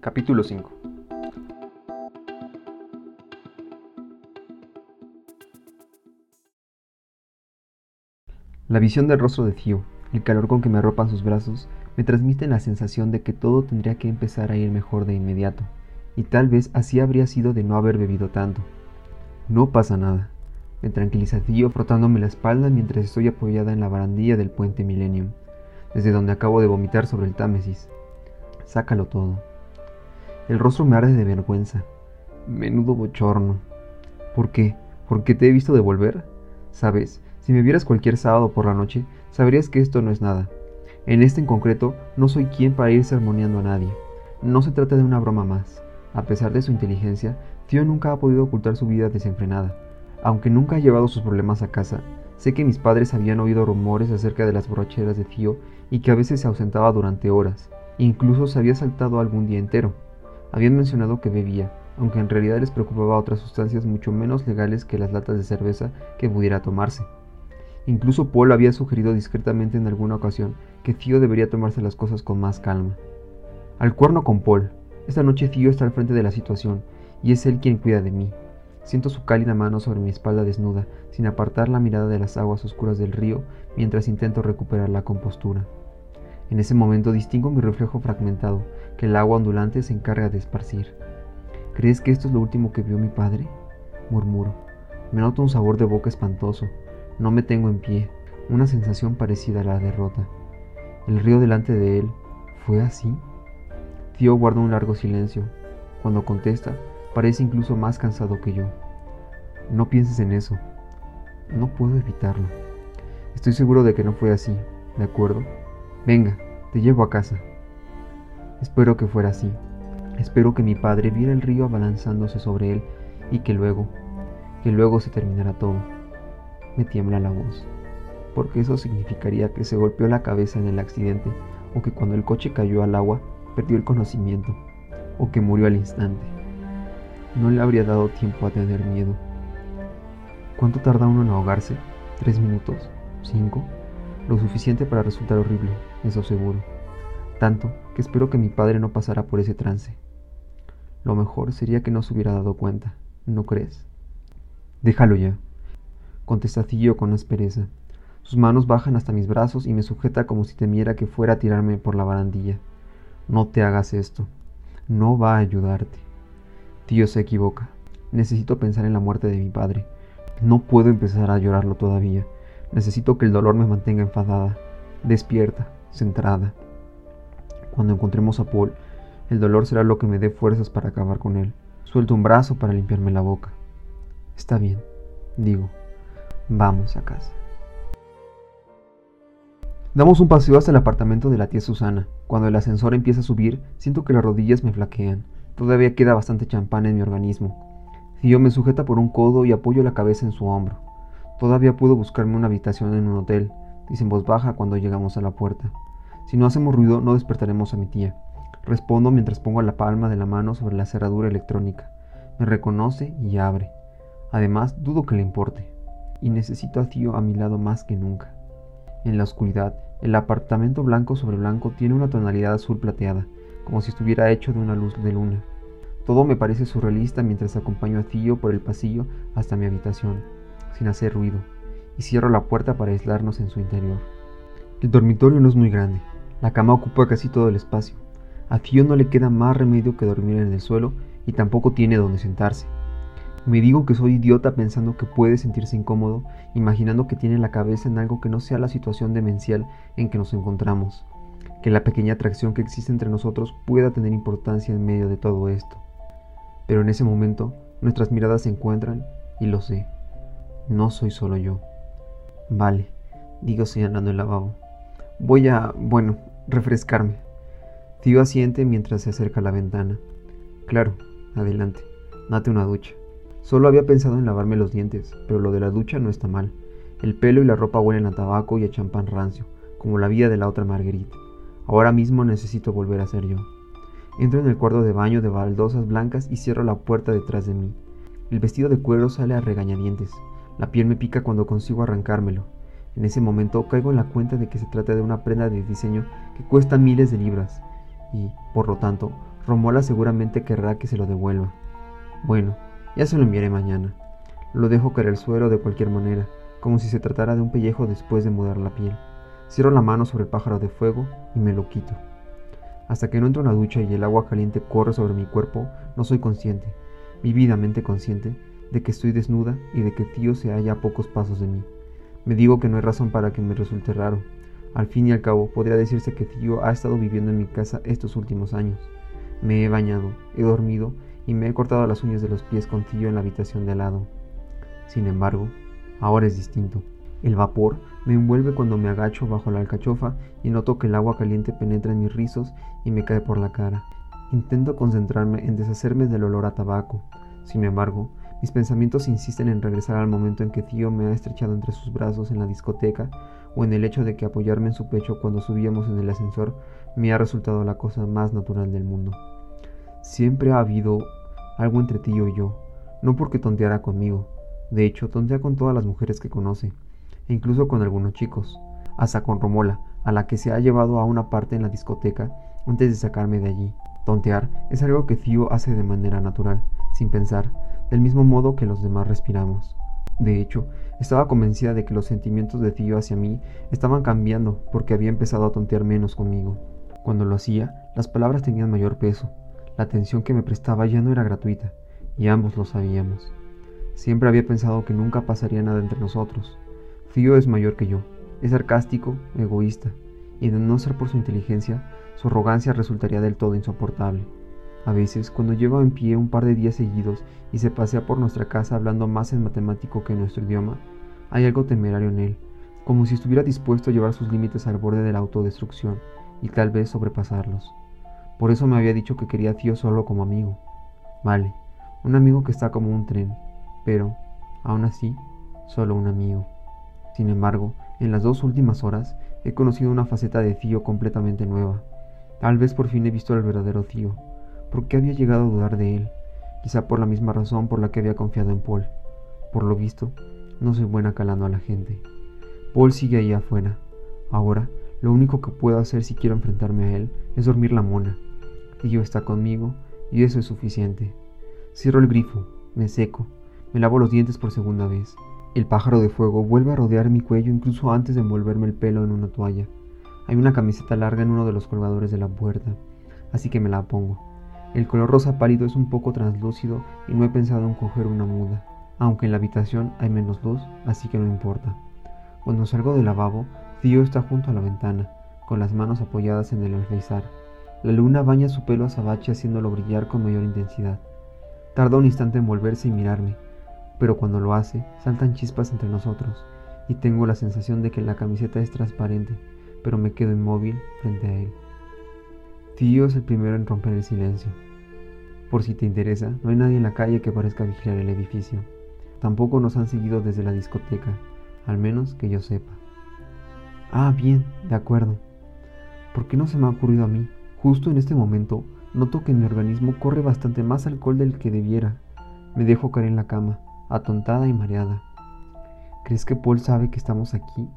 Capítulo 5 La visión del rostro de Tío, el calor con que me arropan sus brazos, me transmiten la sensación de que todo tendría que empezar a ir mejor de inmediato, y tal vez así habría sido de no haber bebido tanto. No pasa nada, me tranquiliza Tío frotándome la espalda mientras estoy apoyada en la barandilla del puente Millennium, desde donde acabo de vomitar sobre el Támesis. Sácalo todo. El rostro me arde de vergüenza. Menudo bochorno. ¿Por qué? ¿Por qué te he visto devolver? Sabes, si me vieras cualquier sábado por la noche, sabrías que esto no es nada. En este en concreto, no soy quien para ir sermoneando a nadie. No se trata de una broma más. A pesar de su inteligencia, Tío nunca ha podido ocultar su vida desenfrenada. Aunque nunca ha llevado sus problemas a casa, sé que mis padres habían oído rumores acerca de las borracheras de Tío y que a veces se ausentaba durante horas. Incluso se había saltado algún día entero. Habían mencionado que bebía, aunque en realidad les preocupaba otras sustancias mucho menos legales que las latas de cerveza que pudiera tomarse. Incluso Paul había sugerido discretamente en alguna ocasión que Tío debería tomarse las cosas con más calma. Al cuerno con Paul. Esta noche Tío está al frente de la situación, y es él quien cuida de mí. Siento su cálida mano sobre mi espalda desnuda, sin apartar la mirada de las aguas oscuras del río, mientras intento recuperar la compostura. En ese momento distingo mi reflejo fragmentado, que el agua ondulante se encarga de esparcir. ¿Crees que esto es lo último que vio mi padre? Murmuro. Me noto un sabor de boca espantoso. No me tengo en pie. Una sensación parecida a la derrota. El río delante de él. ¿Fue así? Tío guarda un largo silencio. Cuando contesta, parece incluso más cansado que yo. No pienses en eso. No puedo evitarlo. Estoy seguro de que no fue así, ¿de acuerdo? Venga, te llevo a casa. Espero que fuera así. Espero que mi padre viera el río abalanzándose sobre él y que luego, que luego se terminara todo. Me tiembla la voz, porque eso significaría que se golpeó la cabeza en el accidente o que cuando el coche cayó al agua perdió el conocimiento o que murió al instante. No le habría dado tiempo a tener miedo. ¿Cuánto tarda uno en ahogarse? ¿Tres minutos? ¿Cinco? Lo suficiente para resultar horrible, eso seguro. Tanto que espero que mi padre no pasara por ese trance. Lo mejor sería que no se hubiera dado cuenta, ¿no crees? Déjalo ya, contesta Cillo con aspereza. Sus manos bajan hasta mis brazos y me sujeta como si temiera que fuera a tirarme por la barandilla. No te hagas esto. No va a ayudarte. Tío se equivoca. Necesito pensar en la muerte de mi padre. No puedo empezar a llorarlo todavía. Necesito que el dolor me mantenga enfadada, despierta, centrada. Cuando encontremos a Paul, el dolor será lo que me dé fuerzas para acabar con él. Suelto un brazo para limpiarme la boca. Está bien, digo. Vamos a casa. Damos un paseo hasta el apartamento de la tía Susana. Cuando el ascensor empieza a subir, siento que las rodillas me flaquean. Todavía queda bastante champán en mi organismo. Tío me sujeta por un codo y apoyo la cabeza en su hombro. Todavía puedo buscarme una habitación en un hotel, dice en voz baja cuando llegamos a la puerta. Si no hacemos ruido, no despertaremos a mi tía. Respondo mientras pongo la palma de la mano sobre la cerradura electrónica. Me reconoce y abre. Además, dudo que le importe. Y necesito a Tío a mi lado más que nunca. En la oscuridad, el apartamento blanco sobre blanco tiene una tonalidad azul plateada, como si estuviera hecho de una luz de luna. Todo me parece surrealista mientras acompaño a Tío por el pasillo hasta mi habitación, sin hacer ruido, y cierro la puerta para aislarnos en su interior. El dormitorio no es muy grande. La cama ocupa casi todo el espacio, a Tío no le queda más remedio que dormir en el suelo y tampoco tiene donde sentarse. Me digo que soy idiota pensando que puede sentirse incómodo, imaginando que tiene la cabeza en algo que no sea la situación demencial en que nos encontramos, que la pequeña atracción que existe entre nosotros pueda tener importancia en medio de todo esto. Pero en ese momento nuestras miradas se encuentran y lo sé, no soy solo yo. Vale, digo señalando el lavabo. Voy a, bueno, refrescarme. Tío asiente mientras se acerca a la ventana. Claro, adelante, date una ducha. Solo había pensado en lavarme los dientes, pero lo de la ducha no está mal. El pelo y la ropa huelen a tabaco y a champán rancio, como la vida de la otra Marguerite. Ahora mismo necesito volver a ser yo. Entro en el cuarto de baño de baldosas blancas y cierro la puerta detrás de mí. El vestido de cuero sale a regañadientes. La piel me pica cuando consigo arrancármelo. En ese momento caigo en la cuenta de que se trata de una prenda de diseño que cuesta miles de libras y, por lo tanto, Romola seguramente querrá que se lo devuelva. Bueno, ya se lo enviaré mañana. Lo dejo caer al suelo de cualquier manera, como si se tratara de un pellejo después de mudar la piel. Cierro la mano sobre el pájaro de fuego y me lo quito. Hasta que no entro en la ducha y el agua caliente corre sobre mi cuerpo, no soy consciente, vividamente consciente, de que estoy desnuda y de que tío se halla a pocos pasos de mí. Me digo que no hay razón para que me resulte raro. Al fin y al cabo, podría decirse que tío ha estado viviendo en mi casa estos últimos años. Me he bañado, he dormido y me he cortado las uñas de los pies con tío en la habitación de al lado. Sin embargo, ahora es distinto. El vapor me envuelve cuando me agacho bajo la alcachofa y noto que el agua caliente penetra en mis rizos y me cae por la cara. Intento concentrarme en deshacerme del olor a tabaco. Sin embargo, mis pensamientos insisten en regresar al momento en que tío me ha estrechado entre sus brazos en la discoteca o en el hecho de que apoyarme en su pecho cuando subíamos en el ascensor me ha resultado la cosa más natural del mundo. Siempre ha habido algo entre tío y yo, no porque tonteara conmigo, de hecho tontea con todas las mujeres que conoce, e incluso con algunos chicos, hasta con Romola, a la que se ha llevado a una parte en la discoteca antes de sacarme de allí. Tontear es algo que tío hace de manera natural, sin pensar, del mismo modo que los demás respiramos. De hecho, estaba convencida de que los sentimientos de tío hacia mí estaban cambiando porque había empezado a tontear menos conmigo. Cuando lo hacía, las palabras tenían mayor peso, la atención que me prestaba ya no era gratuita, y ambos lo sabíamos. Siempre había pensado que nunca pasaría nada entre nosotros. Tío es mayor que yo, es sarcástico, egoísta, y de no ser por su inteligencia, su arrogancia resultaría del todo insoportable. A veces, cuando lleva en pie un par de días seguidos y se pasea por nuestra casa hablando más en matemático que en nuestro idioma, hay algo temerario en él, como si estuviera dispuesto a llevar sus límites al borde de la autodestrucción y tal vez sobrepasarlos. Por eso me había dicho que quería a tío solo como amigo. Vale, un amigo que está como un tren, pero, aún así, solo un amigo. Sin embargo, en las dos últimas horas he conocido una faceta de tío completamente nueva. Tal vez por fin he visto al verdadero tío, ¿Por qué había llegado a dudar de él? Quizá por la misma razón por la que había confiado en Paul. Por lo visto, no soy buena calando a la gente. Paul sigue ahí afuera. Ahora, lo único que puedo hacer si quiero enfrentarme a él es dormir la mona. Tío está conmigo y eso es suficiente. Cierro el grifo, me seco, me lavo los dientes por segunda vez. El pájaro de fuego vuelve a rodear mi cuello incluso antes de envolverme el pelo en una toalla. Hay una camiseta larga en uno de los colgadores de la puerta, así que me la pongo. El color rosa pálido es un poco translúcido y no he pensado en coger una muda, aunque en la habitación hay menos luz, así que no importa. Cuando salgo del lavabo, Tío está junto a la ventana, con las manos apoyadas en el alféizar. La luna baña su pelo azabache haciéndolo brillar con mayor intensidad. Tarda un instante en volverse y mirarme, pero cuando lo hace, saltan chispas entre nosotros, y tengo la sensación de que la camiseta es transparente, pero me quedo inmóvil frente a él. Tío es el primero en romper el silencio. Por si te interesa, no hay nadie en la calle que parezca vigilar el edificio. Tampoco nos han seguido desde la discoteca, al menos que yo sepa. Ah, bien, de acuerdo. ¿Por qué no se me ha ocurrido a mí? Justo en este momento, noto que mi organismo corre bastante más alcohol del que debiera. Me dejo caer en la cama, atontada y mareada. ¿Crees que Paul sabe que estamos aquí?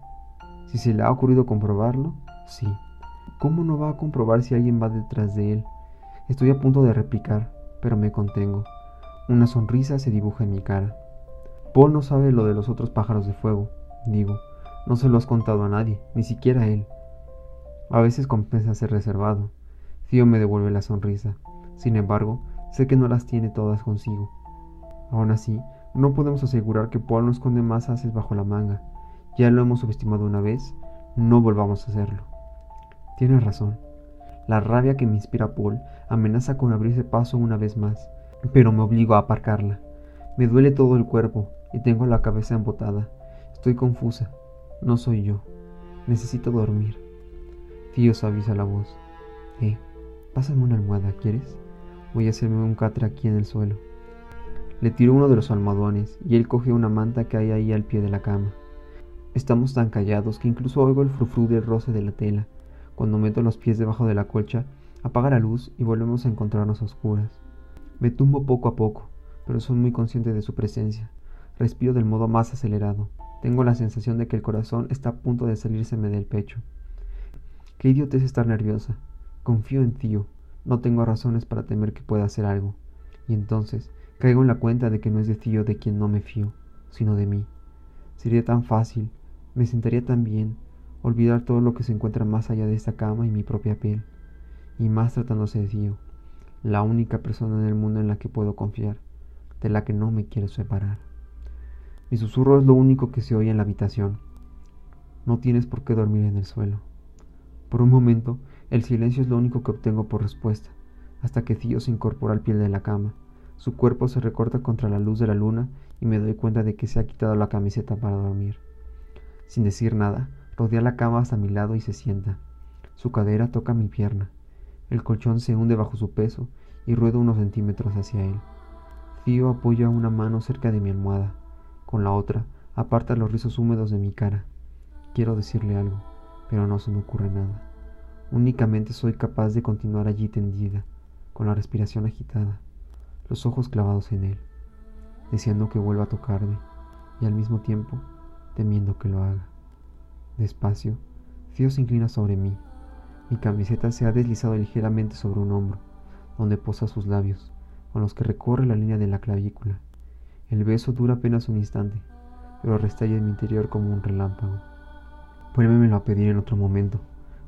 Si se le ha ocurrido comprobarlo, sí. ¿Cómo no va a comprobar si alguien va detrás de él? Estoy a punto de replicar, pero me contengo. Una sonrisa se dibuja en mi cara. Paul no sabe lo de los otros pájaros de fuego, digo. No se lo has contado a nadie, ni siquiera a él. A veces compensa ser reservado. Tío me devuelve la sonrisa. Sin embargo, sé que no las tiene todas consigo. Aún así, no podemos asegurar que Paul no esconde más haces bajo la manga. Ya lo hemos subestimado una vez, no volvamos a hacerlo. Tienes razón. La rabia que me inspira Paul amenaza con abrirse paso una vez más, pero me obligo a aparcarla. Me duele todo el cuerpo y tengo la cabeza embotada. Estoy confusa. No soy yo. Necesito dormir. Tío avisa la voz. Eh, pásame una almohada, ¿quieres? Voy a hacerme un catre aquí en el suelo. Le tiro uno de los almohadones y él coge una manta que hay ahí al pie de la cama. Estamos tan callados que incluso oigo el frufru del roce de la tela cuando meto los pies debajo de la colcha, apaga la luz y volvemos a encontrarnos a oscuras. Me tumbo poco a poco, pero soy muy consciente de su presencia. Respiro del modo más acelerado. Tengo la sensación de que el corazón está a punto de salírseme del pecho. Qué idiota es estar nerviosa. Confío en tío, no tengo razones para temer que pueda hacer algo, y entonces caigo en la cuenta de que no es de Tío de quien no me fío, sino de mí. Sería tan fácil, me sentaría tan bien, olvidar todo lo que se encuentra más allá de esta cama y mi propia piel, y más tratándose de Tío, la única persona en el mundo en la que puedo confiar, de la que no me quiero separar. Mi susurro es lo único que se oye en la habitación. No tienes por qué dormir en el suelo. Por un momento, el silencio es lo único que obtengo por respuesta, hasta que Tío se incorpora al pie de la cama. Su cuerpo se recorta contra la luz de la luna y me doy cuenta de que se ha quitado la camiseta para dormir. Sin decir nada, rodea la cama hasta mi lado y se sienta. Su cadera toca mi pierna. El colchón se hunde bajo su peso y ruedo unos centímetros hacia él. Tío apoya una mano cerca de mi almohada. Con la otra, aparta los rizos húmedos de mi cara. Quiero decirle algo, pero no se me ocurre nada. Únicamente soy capaz de continuar allí tendida, con la respiración agitada, los ojos clavados en él, deseando que vuelva a tocarme y al mismo tiempo temiendo que lo haga. Despacio, Tío se inclina sobre mí. Mi camiseta se ha deslizado ligeramente sobre un hombro, donde posa sus labios, con los que recorre la línea de la clavícula. El beso dura apenas un instante, pero restalla en mi interior como un relámpago. Vuélvemelo a pedir en otro momento,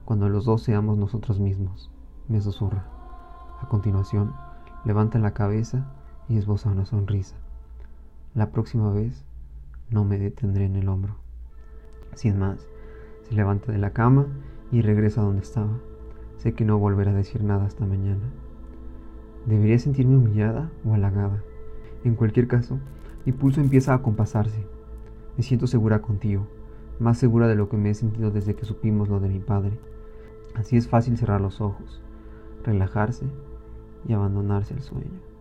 cuando los dos seamos nosotros mismos, me susurra. A continuación, levanta la cabeza y esboza una sonrisa. La próxima vez no me detendré en el hombro. Sin más, levanta de la cama y regresa a donde estaba. Sé que no volverá a decir nada hasta mañana. ¿Debería sentirme humillada o halagada? En cualquier caso, mi pulso empieza a compasarse. Me siento segura contigo, más segura de lo que me he sentido desde que supimos lo de mi padre. Así es fácil cerrar los ojos, relajarse y abandonarse al sueño.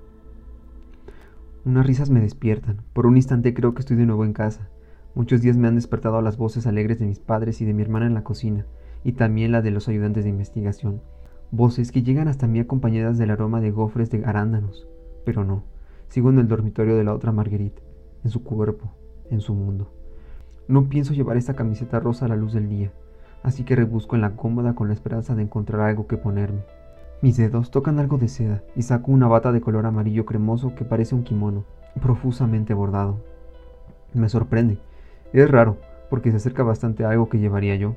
Unas risas me despiertan. Por un instante creo que estoy de nuevo en casa. Muchos días me han despertado las voces alegres de mis padres y de mi hermana en la cocina, y también la de los ayudantes de investigación. Voces que llegan hasta mí acompañadas del aroma de gofres de arándanos. Pero no, sigo en el dormitorio de la otra Marguerite, en su cuerpo, en su mundo. No pienso llevar esta camiseta rosa a la luz del día, así que rebusco en la cómoda con la esperanza de encontrar algo que ponerme. Mis dedos tocan algo de seda y saco una bata de color amarillo cremoso que parece un kimono, profusamente bordado. Me sorprende, es raro, porque se acerca bastante a algo que llevaría yo.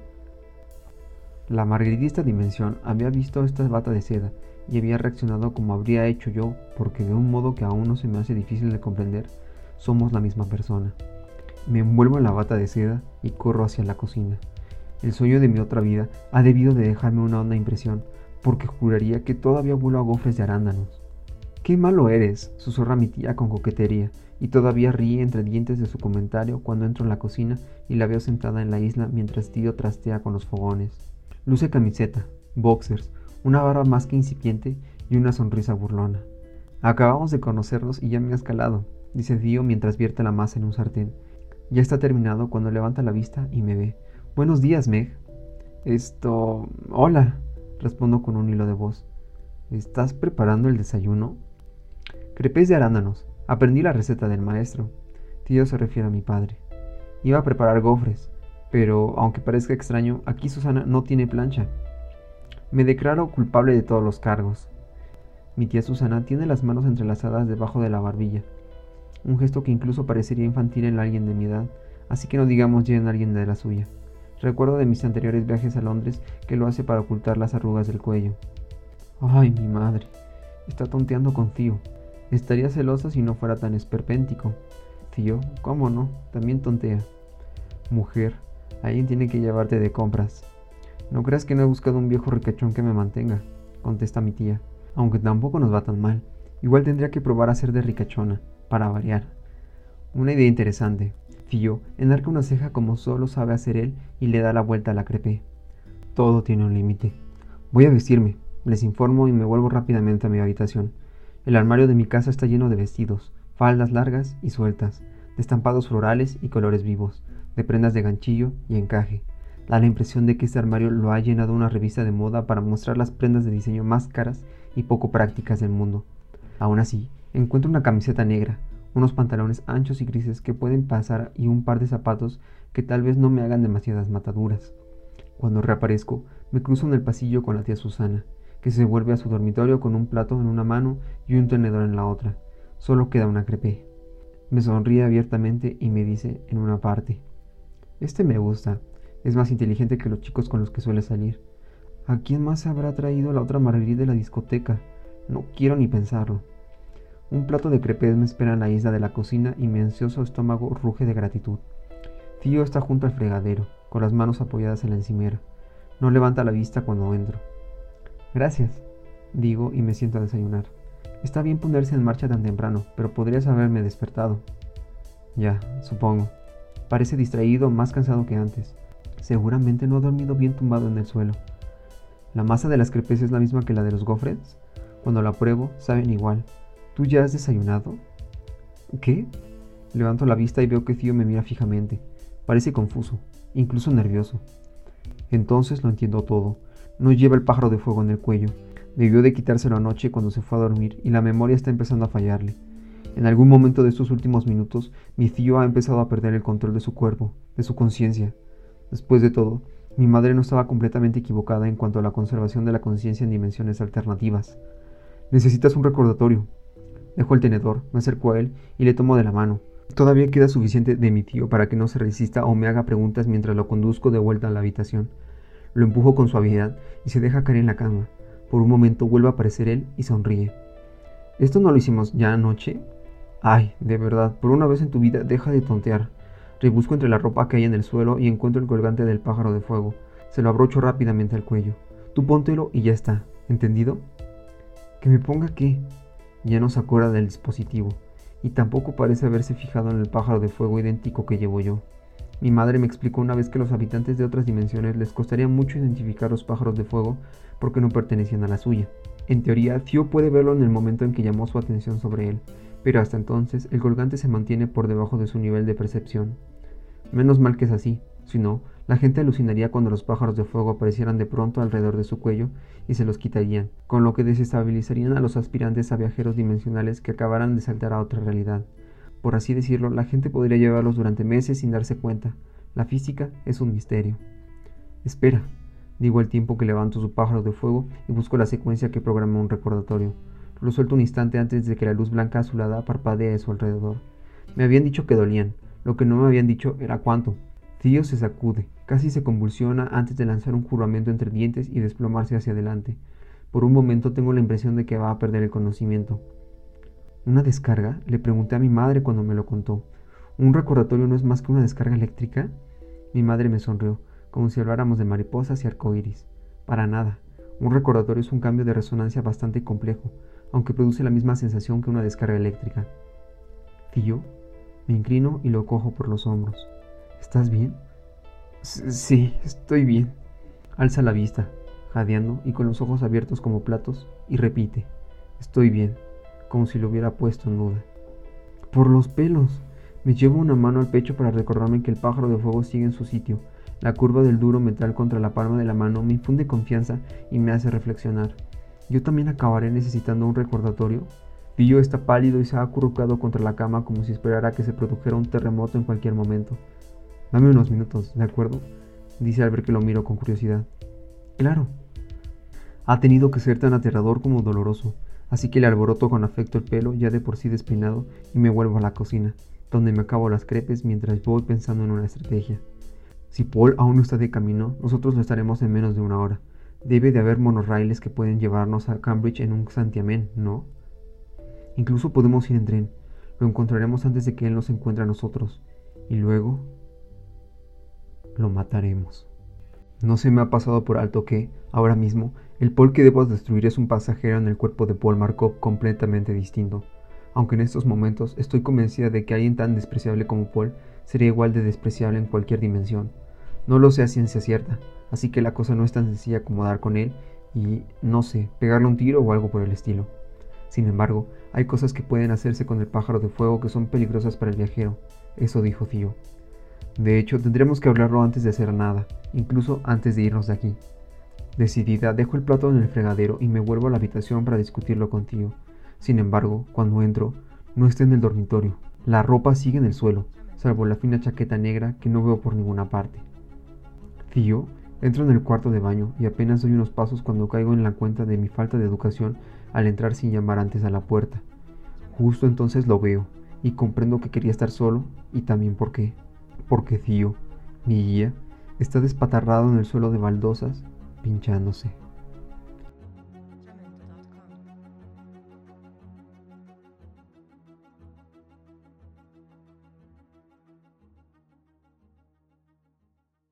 La margaritista dimensión había visto esta bata de seda y había reaccionado como habría hecho yo, porque de un modo que aún no se me hace difícil de comprender, somos la misma persona. Me envuelvo en la bata de seda y corro hacia la cocina. El sueño de mi otra vida ha debido de dejarme una honda impresión, porque juraría que todavía vuelo a gofres de arándanos. ¡Qué malo eres! susurra mi tía con coquetería, y todavía ríe entre dientes de su comentario cuando entro en la cocina y la veo sentada en la isla mientras tío trastea con los fogones. Luce camiseta, boxers, una barba más que incipiente y una sonrisa burlona. Acabamos de conocernos y ya me has calado, dice tío mientras vierte la masa en un sartén. Ya está terminado cuando levanta la vista y me ve. Buenos días, Meg. Esto... Hola, respondo con un hilo de voz. ¿Estás preparando el desayuno? Crepes de arándanos, Aprendí la receta del maestro. Tío se refiere a mi padre. Iba a preparar gofres, pero aunque parezca extraño, aquí Susana no tiene plancha. Me declaro culpable de todos los cargos. Mi tía Susana tiene las manos entrelazadas debajo de la barbilla, un gesto que incluso parecería infantil en alguien de mi edad, así que no digamos ya en alguien de la suya. Recuerdo de mis anteriores viajes a Londres que lo hace para ocultar las arrugas del cuello. Ay, mi madre, está tonteando con Tío. Estaría celosa si no fuera tan esperpéntico. Tío, ¿cómo no? También tontea. Mujer, alguien tiene que llevarte de compras. No creas que no he buscado un viejo ricachón que me mantenga, contesta mi tía, aunque tampoco nos va tan mal. Igual tendría que probar a ser de ricachona, para variar. Una idea interesante. Tío enarca una ceja como solo sabe hacer él y le da la vuelta a la crepé. Todo tiene un límite. Voy a vestirme, les informo y me vuelvo rápidamente a mi habitación. El armario de mi casa está lleno de vestidos, faldas largas y sueltas, de estampados florales y colores vivos, de prendas de ganchillo y encaje. Da la impresión de que este armario lo ha llenado una revista de moda para mostrar las prendas de diseño más caras y poco prácticas del mundo. Aún así, encuentro una camiseta negra, unos pantalones anchos y grises que pueden pasar y un par de zapatos que tal vez no me hagan demasiadas mataduras. Cuando reaparezco, me cruzo en el pasillo con la tía Susana, que se vuelve a su dormitorio con un plato en una mano y un tenedor en la otra. Solo queda una crepé. Me sonríe abiertamente y me dice en una parte, Este me gusta, es más inteligente que los chicos con los que suele salir. ¿A quién más habrá traído la otra Marguerite de la discoteca? No quiero ni pensarlo. Un plato de crepes me espera en la isla de la cocina y mi ansioso estómago ruge de gratitud. Tío está junto al fregadero, con las manos apoyadas en la encimera. No levanta la vista cuando entro. Gracias, digo y me siento a desayunar. Está bien ponerse en marcha tan temprano, pero podrías haberme despertado. Ya, supongo. Parece distraído, más cansado que antes. Seguramente no ha dormido bien tumbado en el suelo. La masa de las crepes es la misma que la de los gofres. Cuando la pruebo, saben igual. ¿Tú ya has desayunado? ¿Qué? Levanto la vista y veo que Tío me mira fijamente. Parece confuso, incluso nervioso. Entonces lo entiendo todo. No lleva el pájaro de fuego en el cuello. Debió de quitárselo anoche cuando se fue a dormir y la memoria está empezando a fallarle. En algún momento de estos últimos minutos, mi tío ha empezado a perder el control de su cuerpo, de su conciencia. Después de todo, mi madre no estaba completamente equivocada en cuanto a la conservación de la conciencia en dimensiones alternativas. Necesitas un recordatorio. Dejo el tenedor, me acerco a él y le tomo de la mano. Todavía queda suficiente de mi tío para que no se resista o me haga preguntas mientras lo conduzco de vuelta a la habitación. Lo empujo con suavidad y se deja caer en la cama. Por un momento vuelve a aparecer él y sonríe. ¿Esto no lo hicimos ya anoche? Ay, de verdad, por una vez en tu vida deja de tontear. Rebusco entre la ropa que hay en el suelo y encuentro el colgante del pájaro de fuego. Se lo abrocho rápidamente al cuello. Tú póntelo y ya está. ¿Entendido? ¿Que me ponga qué? Ya no se acuerda del dispositivo. Y tampoco parece haberse fijado en el pájaro de fuego idéntico que llevo yo. Mi madre me explicó una vez que los habitantes de otras dimensiones les costaría mucho identificar los pájaros de fuego porque no pertenecían a la suya. En teoría, Theo puede verlo en el momento en que llamó su atención sobre él, pero hasta entonces el colgante se mantiene por debajo de su nivel de percepción. Menos mal que es así, si no, la gente alucinaría cuando los pájaros de fuego aparecieran de pronto alrededor de su cuello y se los quitarían, con lo que desestabilizarían a los aspirantes a viajeros dimensionales que acabaran de saltar a otra realidad. Por así decirlo, la gente podría llevarlos durante meses sin darse cuenta. La física es un misterio. Espera, digo al tiempo que levanto su pájaro de fuego y busco la secuencia que programa un recordatorio. Lo suelto un instante antes de que la luz blanca azulada parpadee a su alrededor. Me habían dicho que dolían, lo que no me habían dicho era cuánto. Tío se sacude, casi se convulsiona antes de lanzar un juramento entre dientes y desplomarse hacia adelante. Por un momento tengo la impresión de que va a perder el conocimiento. ¿Una descarga? Le pregunté a mi madre cuando me lo contó. ¿Un recordatorio no es más que una descarga eléctrica? Mi madre me sonrió, como si habláramos de mariposas y arcoíris. Para nada. Un recordatorio es un cambio de resonancia bastante complejo, aunque produce la misma sensación que una descarga eléctrica. yo? Me inclino y lo cojo por los hombros. ¿Estás bien? sí, estoy bien. Alza la vista, jadeando y con los ojos abiertos como platos, y repite. Estoy bien como si lo hubiera puesto en duda. Por los pelos. Me llevo una mano al pecho para recordarme que el pájaro de fuego sigue en su sitio. La curva del duro metal contra la palma de la mano me infunde confianza y me hace reflexionar. ¿Yo también acabaré necesitando un recordatorio? Pillo está pálido y se ha acurrucado contra la cama como si esperara que se produjera un terremoto en cualquier momento. Dame unos minutos, ¿de acuerdo? Dice al ver que lo miro con curiosidad. Claro. Ha tenido que ser tan aterrador como doloroso así que le alboroto con afecto el pelo ya de por sí despeinado y me vuelvo a la cocina, donde me acabo las crepes mientras voy pensando en una estrategia. Si Paul aún no está de camino, nosotros lo estaremos en menos de una hora. Debe de haber monorrailes que pueden llevarnos a Cambridge en un santiamén, ¿no? Incluso podemos ir en tren. Lo encontraremos antes de que él nos encuentre a nosotros. Y luego... lo mataremos. No se me ha pasado por alto que, ahora mismo, el Paul que debo destruir es un pasajero en el cuerpo de Paul Markov completamente distinto, aunque en estos momentos estoy convencida de que alguien tan despreciable como Paul sería igual de despreciable en cualquier dimensión. No lo sé a ciencia cierta, así que la cosa no es tan sencilla como dar con él y, no sé, pegarle un tiro o algo por el estilo. Sin embargo, hay cosas que pueden hacerse con el pájaro de fuego que son peligrosas para el viajero, eso dijo Tío. De hecho, tendremos que hablarlo antes de hacer nada, incluso antes de irnos de aquí. Decidida, dejo el plato en el fregadero y me vuelvo a la habitación para discutirlo contigo. Sin embargo, cuando entro, no está en el dormitorio. La ropa sigue en el suelo, salvo la fina chaqueta negra que no veo por ninguna parte. Tío, entro en el cuarto de baño y apenas doy unos pasos cuando caigo en la cuenta de mi falta de educación al entrar sin llamar antes a la puerta. Justo entonces lo veo y comprendo que quería estar solo y también por qué porque tío, mi guía, está despatarrado en el suelo de baldosas, pinchándose.